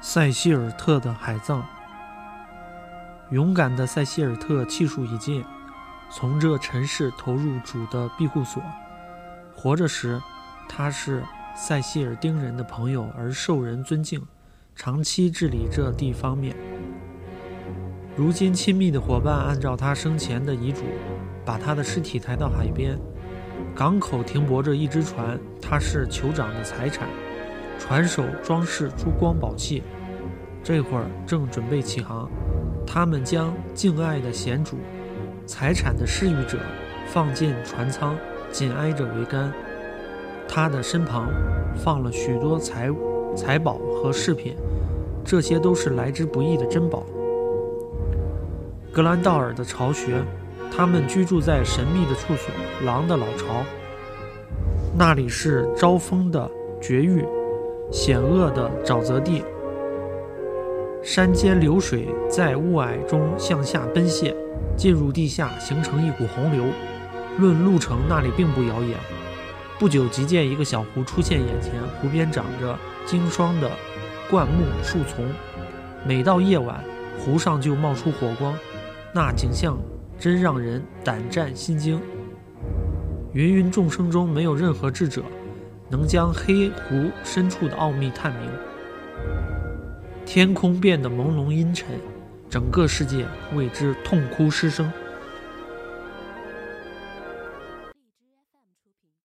塞西尔特的海葬。勇敢的塞西尔特气数已尽，从这尘世投入主的庇护所。活着时，他是塞西尔丁人的朋友，而受人尊敬，长期治理这地方面。如今，亲密的伙伴按照他生前的遗嘱，把他的尸体抬到海边。港口停泊着一只船，它是酋长的财产。船首装饰珠光宝气，这会儿正准备起航。他们将敬爱的贤主、财产的施予者放进船舱，紧挨着桅杆。他的身旁放了许多财财宝和饰品，这些都是来之不易的珍宝。格兰道尔的巢穴，他们居住在神秘的处所——狼的老巢。那里是招风的绝域，险恶的沼泽地。山间流水在雾霭中向下奔泻，进入地下，形成一股洪流。论路程，那里并不遥远。不久即见一个小湖出现眼前，湖边长着经霜的灌木树丛。每到夜晚，湖上就冒出火光，那景象真让人胆战心惊。芸芸众生中，没有任何智者能将黑湖深处的奥秘探明。天空变得朦胧阴沉，整个世界为之痛哭失声。